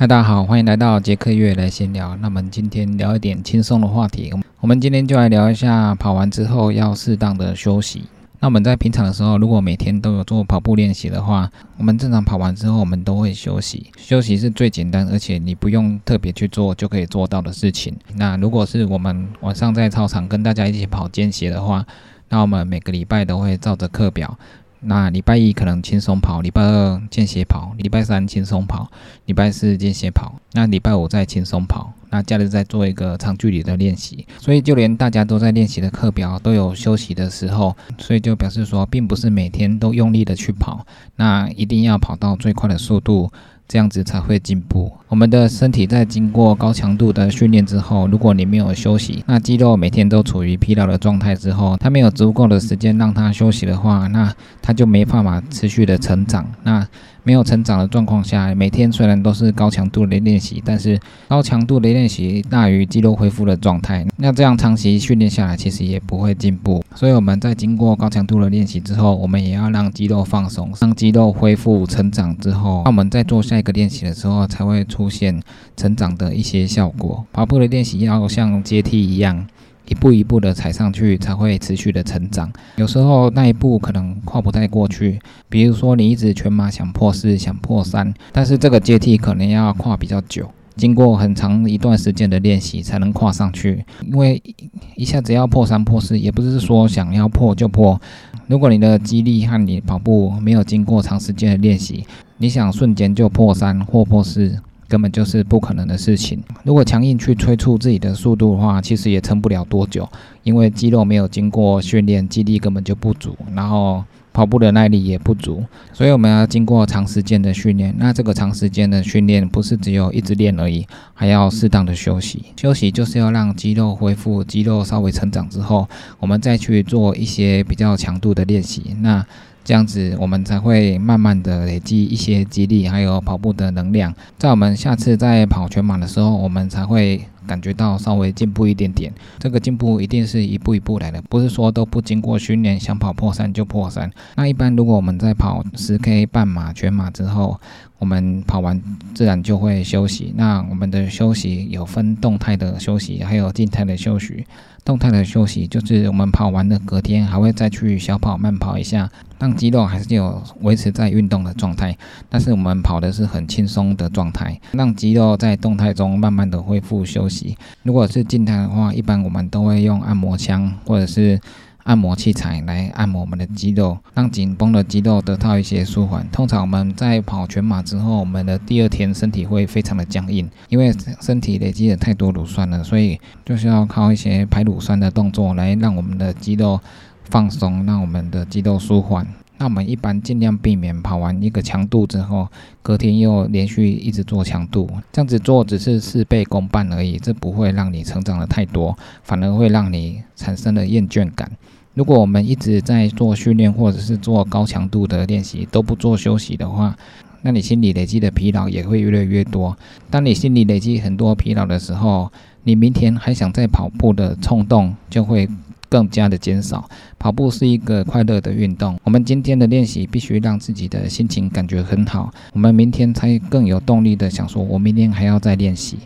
嗨，大家好，欢迎来到杰克月来闲聊。那我们今天聊一点轻松的话题。我们今天就来聊一下跑完之后要适当的休息。那我们在平常的时候，如果每天都有做跑步练习的话，我们正常跑完之后，我们都会休息。休息是最简单，而且你不用特别去做就可以做到的事情。那如果是我们晚上在操场跟大家一起跑间歇的话，那我们每个礼拜都会照着课表。那礼拜一可能轻松跑，礼拜二间歇跑，礼拜三轻松跑，礼拜四间歇跑，那礼拜五再轻松跑，那假日再做一个长距离的练习。所以就连大家都在练习的课表都有休息的时候，所以就表示说，并不是每天都用力的去跑，那一定要跑到最快的速度。这样子才会进步。我们的身体在经过高强度的训练之后，如果你没有休息，那肌肉每天都处于疲劳的状态之后，它没有足够的时间让它休息的话，那它就没办法持续的成长。那没有成长的状况下，每天虽然都是高强度的练习，但是高强度的练习大于肌肉恢复的状态，那这样长期训练下来，其实也不会进步。所以我们在经过高强度的练习之后，我们也要让肌肉放松，让肌肉恢复成长之后，那我们在做下一个练习的时候，才会出现成长的一些效果。跑步的练习要像阶梯一样。一步一步的踩上去，才会持续的成长。有时候那一步可能跨不太过去，比如说你一直全马想破四、想破三，但是这个阶梯可能要跨比较久，经过很长一段时间的练习才能跨上去。因为一下子要破三破四，也不是说想要破就破。如果你的肌力和你跑步没有经过长时间的练习，你想瞬间就破三或破四。根本就是不可能的事情。如果强硬去催促自己的速度的话，其实也撑不了多久，因为肌肉没有经过训练，肌力根本就不足，然后跑步的耐力也不足。所以我们要经过长时间的训练。那这个长时间的训练不是只有一直练而已，还要适当的休息。休息就是要让肌肉恢复，肌肉稍微成长之后，我们再去做一些比较强度的练习。那这样子，我们才会慢慢的累积一些肌力，还有跑步的能量。在我们下次在跑全马的时候，我们才会感觉到稍微进步一点点。这个进步一定是一步一步来的，不是说都不经过训练，想跑破三就破三。那一般如果我们在跑十 K 半马、全马之后，我们跑完自然就会休息。那我们的休息有分动态的休息，还有静态的休息。动态的休息就是我们跑完的隔天还会再去小跑、慢跑一下，让肌肉还是有维持在运动的状态。但是我们跑的是很轻松的状态，让肌肉在动态中慢慢的恢复休息。如果是静态的话，一般我们都会用按摩枪或者是。按摩器材来按摩我们的肌肉，让紧绷的肌肉得到一些舒缓。通常我们在跑全马之后，我们的第二天身体会非常的僵硬，因为身体累积了太多乳酸了，所以就是要靠一些排乳酸的动作来让我们的肌肉放松，让我们的肌肉舒缓。那我们一般尽量避免跑完一个强度之后，隔天又连续一直做强度，这样子做只是事倍功半而已，这不会让你成长的太多，反而会让你产生了厌倦感。如果我们一直在做训练，或者是做高强度的练习，都不做休息的话，那你心里累积的疲劳也会越来越多。当你心里累积很多疲劳的时候，你明天还想再跑步的冲动就会更加的减少。跑步是一个快乐的运动，我们今天的练习必须让自己的心情感觉很好，我们明天才更有动力的想说，我明天还要再练习。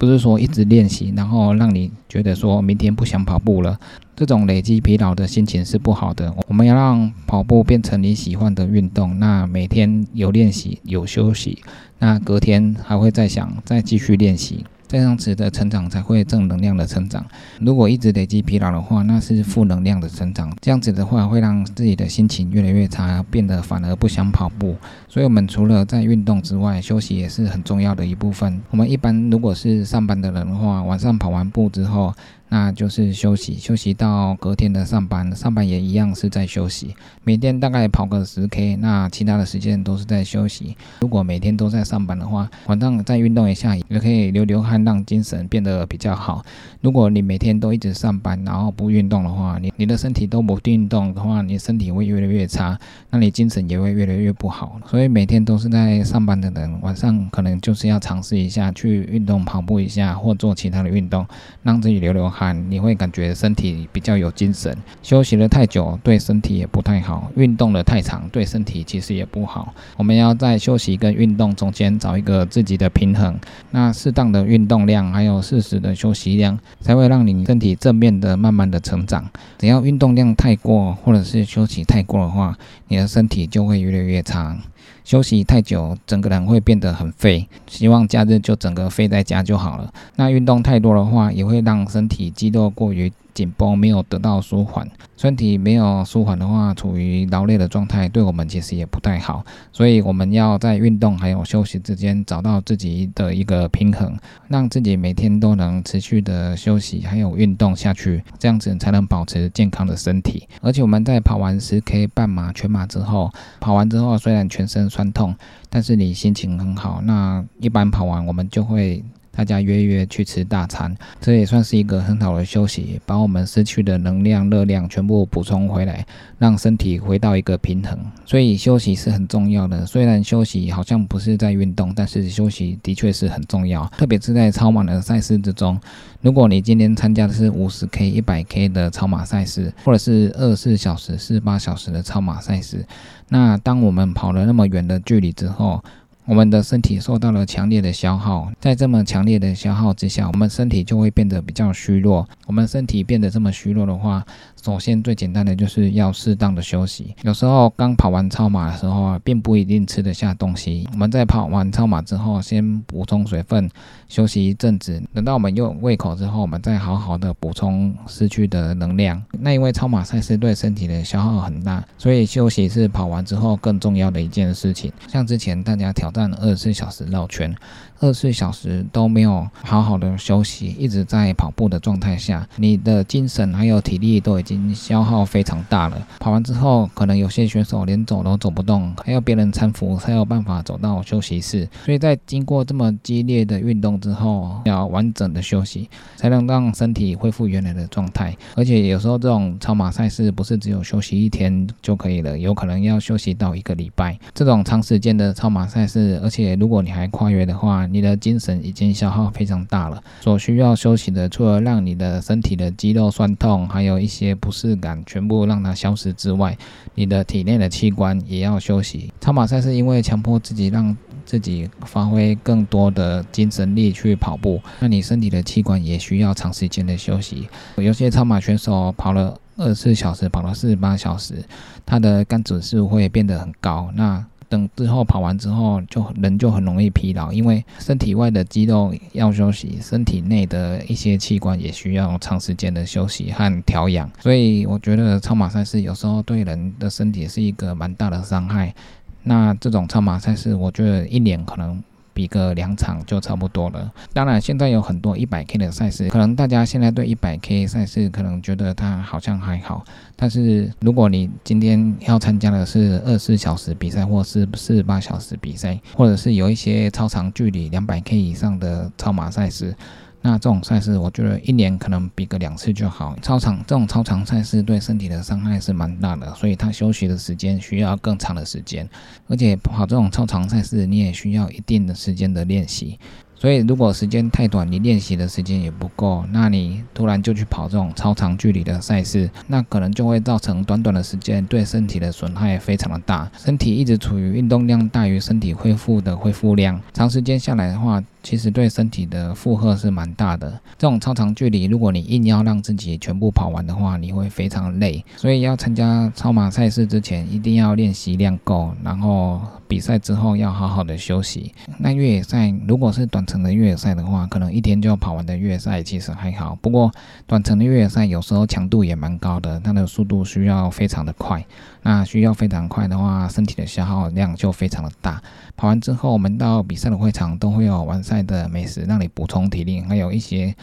不是说一直练习，然后让你觉得说明天不想跑步了，这种累积疲劳的心情是不好的。我们要让跑步变成你喜欢的运动，那每天有练习有休息，那隔天还会再想再继续练习。这样子的成长才会正能量的成长。如果一直累积疲劳的话，那是负能量的成长。这样子的话，会让自己的心情越来越差，变得反而不想跑步。所以，我们除了在运动之外，休息也是很重要的一部分。我们一般如果是上班的人的话，晚上跑完步之后。那就是休息，休息到隔天的上班，上班也一样是在休息。每天大概跑个十 K，那其他的时间都是在休息。如果每天都在上班的话，晚上再运动一下，也可以流流汗，让精神变得比较好。如果你每天都一直上班，然后不运动的话，你你的身体都不运动的话，你身体会越来越差，那你精神也会越来越不好。所以每天都是在上班的人，晚上可能就是要尝试一下去运动，跑步一下或做其他的运动，让自己流流汗。你会感觉身体比较有精神。休息了太久对身体也不太好，运动的太长对身体其实也不好。我们要在休息跟运动中间找一个自己的平衡。那适当的运动量还有适时的休息量，才会让你身体正面的慢慢的成长。只要运动量太过或者是休息太过的话，你的身体就会越来越差。休息太久，整个人会变得很废。希望假日就整个废在家就好了。那运动太多的话，也会让身体肌肉过于。紧绷没有得到舒缓，身体没有舒缓的话，处于劳累的状态，对我们其实也不太好。所以我们要在运动还有休息之间找到自己的一个平衡，让自己每天都能持续的休息还有运动下去，这样子才能保持健康的身体。而且我们在跑完十 K 半马、全马之后，跑完之后虽然全身酸痛，但是你心情很好。那一般跑完我们就会。大家约约去吃大餐，这也算是一个很好的休息，把我们失去的能量、热量全部补充回来，让身体回到一个平衡。所以休息是很重要的。虽然休息好像不是在运动，但是休息的确是很重要，特别是在超马的赛事之中。如果你今天参加的是五十 K、一百 K 的超马赛事，或者是二十四小时、四十八小时的超马赛事，那当我们跑了那么远的距离之后，我们的身体受到了强烈的消耗，在这么强烈的消耗之下，我们身体就会变得比较虚弱。我们身体变得这么虚弱的话，首先最简单的就是要适当的休息。有时候刚跑完超马的时候啊，并不一定吃得下东西。我们在跑完超马之后，先补充水分，休息一阵子。等到我们有胃口之后，我们再好好的补充失去的能量。那因为超马赛事对身体的消耗很大，所以休息是跑完之后更重要的一件事情。像之前大家挑战二十四小时绕圈。二十四小时都没有好好的休息，一直在跑步的状态下，你的精神还有体力都已经消耗非常大了。跑完之后，可能有些选手连走都走不动，还要别人搀扶才有办法走到休息室。所以在经过这么激烈的运动之后，要完整的休息，才能让身体恢复原来的状态。而且有时候这种超马赛事不是只有休息一天就可以了，有可能要休息到一个礼拜。这种长时间的超马赛事，而且如果你还跨越的话，你的精神已经消耗非常大了，所需要休息的，除了让你的身体的肌肉酸痛，还有一些不适感全部让它消失之外，你的体内的器官也要休息。超马赛是因为强迫自己让自己发挥更多的精神力去跑步，那你身体的器官也需要长时间的休息。有些超马选手跑了二十四小时，跑了四十八小时，他的肝指数会变得很高。那等之后跑完之后，就人就很容易疲劳，因为身体外的肌肉要休息，身体内的一些器官也需要长时间的休息和调养。所以我觉得超马赛事有时候对人的身体是一个蛮大的伤害。那这种超马赛事，我觉得一年可能。一个两场就差不多了。当然，现在有很多一百 K 的赛事，可能大家现在对一百 K 赛事可能觉得它好像还好。但是，如果你今天要参加的是二十四小时比赛，或是四十八小时比赛，或者是有一些超长距离两百 K 以上的超马赛事。那这种赛事，我觉得一年可能比个两次就好。超长这种超长赛事对身体的伤害是蛮大的，所以他休息的时间需要更长的时间，而且跑这种超长赛事，你也需要一定的时间的练习。所以，如果时间太短，你练习的时间也不够，那你突然就去跑这种超长距离的赛事，那可能就会造成短短的时间对身体的损害非常的大。身体一直处于运动量大于身体恢复的恢复量，长时间下来的话，其实对身体的负荷是蛮大的。这种超长距离，如果你硬要让自己全部跑完的话，你会非常累。所以要参加超马赛事之前，一定要练习量够，然后比赛之后要好好的休息。那越野赛如果是短。程的越野赛的话，可能一天就要跑完的越野赛其实还好。不过短程的越野赛有时候强度也蛮高的，它的速度需要非常的快。那需要非常快的话，身体的消耗量就非常的大。跑完之后，我们到比赛的会场都会有完在的美食让你补充体力，还有一些。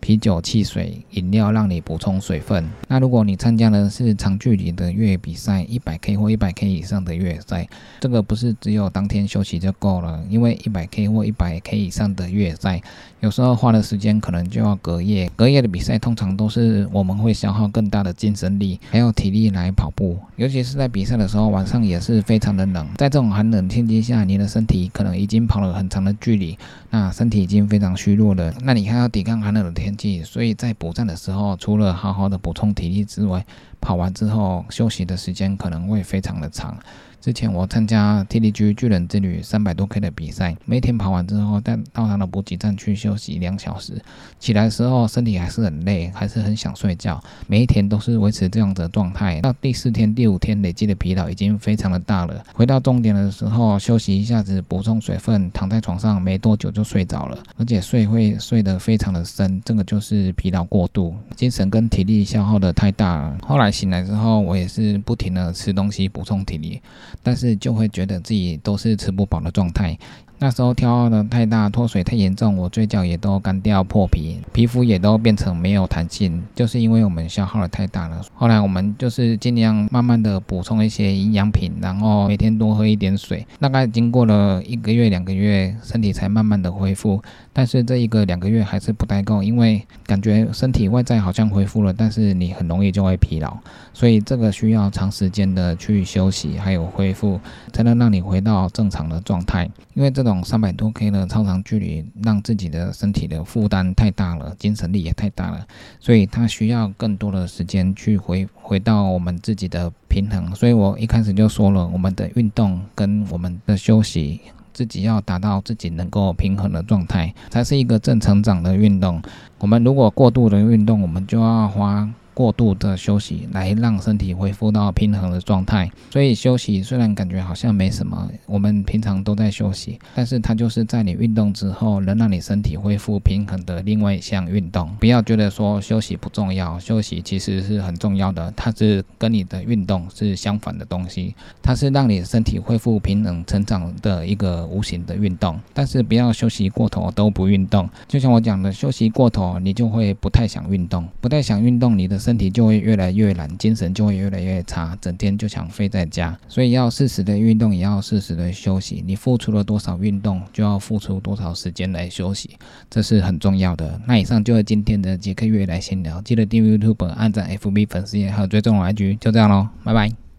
啤酒、汽水、饮料让你补充水分。那如果你参加的是长距离的越野比赛，一百 K 或一百 K 以上的越野赛，这个不是只有当天休息就够了，因为一百 K 或一百 K 以上的越野赛，有时候花的时间可能就要隔夜。隔夜的比赛通常都是我们会消耗更大的精神力还有体力来跑步，尤其是在比赛的时候，晚上也是非常的冷。在这种寒冷天气下，你的身体可能已经跑了很长的距离，那身体已经非常虚弱了。那你还要抵抗寒冷的天。所以在补站的时候，除了好好的补充体力之外，跑完之后休息的时间可能会非常的长。之前我参加 TDG 巨人之旅三百多 K 的比赛，每天跑完之后，再到他的补给站去休息两小时。起来的时候身体还是很累，还是很想睡觉。每一天都是维持这样的状态。到第四天、第五天累积的疲劳已经非常的大了。回到终点的时候休息一下子，补充水分，躺在床上没多久就睡着了，而且睡会睡得非常的深。这就是疲劳过度，精神跟体力消耗的太大了。后来醒来之后，我也是不停的吃东西补充体力。但是就会觉得自己都是吃不饱的状态。那时候挑的太大，脱水太严重，我嘴角也都干掉破皮，皮肤也都变成没有弹性，就是因为我们消耗的太大了。后来我们就是尽量慢慢的补充一些营养品，然后每天多喝一点水。大概经过了一个月、两个月，身体才慢慢的恢复。但是这一个两个月还是不太够，因为感觉身体外在好像恢复了，但是你很容易就会疲劳，所以这个需要长时间的去休息还有恢复，才能让你回到正常的状态。因为这种。三百多 K 的超长距离，让自己的身体的负担太大了，精神力也太大了，所以他需要更多的时间去回回到我们自己的平衡。所以我一开始就说了，我们的运动跟我们的休息，自己要达到自己能够平衡的状态，才是一个正成长的运动。我们如果过度的运动，我们就要花。过度的休息来让身体恢复到平衡的状态，所以休息虽然感觉好像没什么，我们平常都在休息，但是它就是在你运动之后能让你身体恢复平衡的另外一项运动。不要觉得说休息不重要，休息其实是很重要的，它是跟你的运动是相反的东西，它是让你身体恢复平衡成长的一个无形的运动。但是不要休息过头都不运动，就像我讲的，休息过头你就会不太想运动，不太想运动，你的。身身体就会越来越懒，精神就会越来越差，整天就想飞在家。所以要适时的运动，也要适时的休息。你付出了多少运动，就要付出多少时间来休息，这是很重要的。那以上就是今天的杰克月来闲聊，记得订阅 YouTube、按赞 FB 粉丝页还有追踪我 IG，就这样喽，拜拜。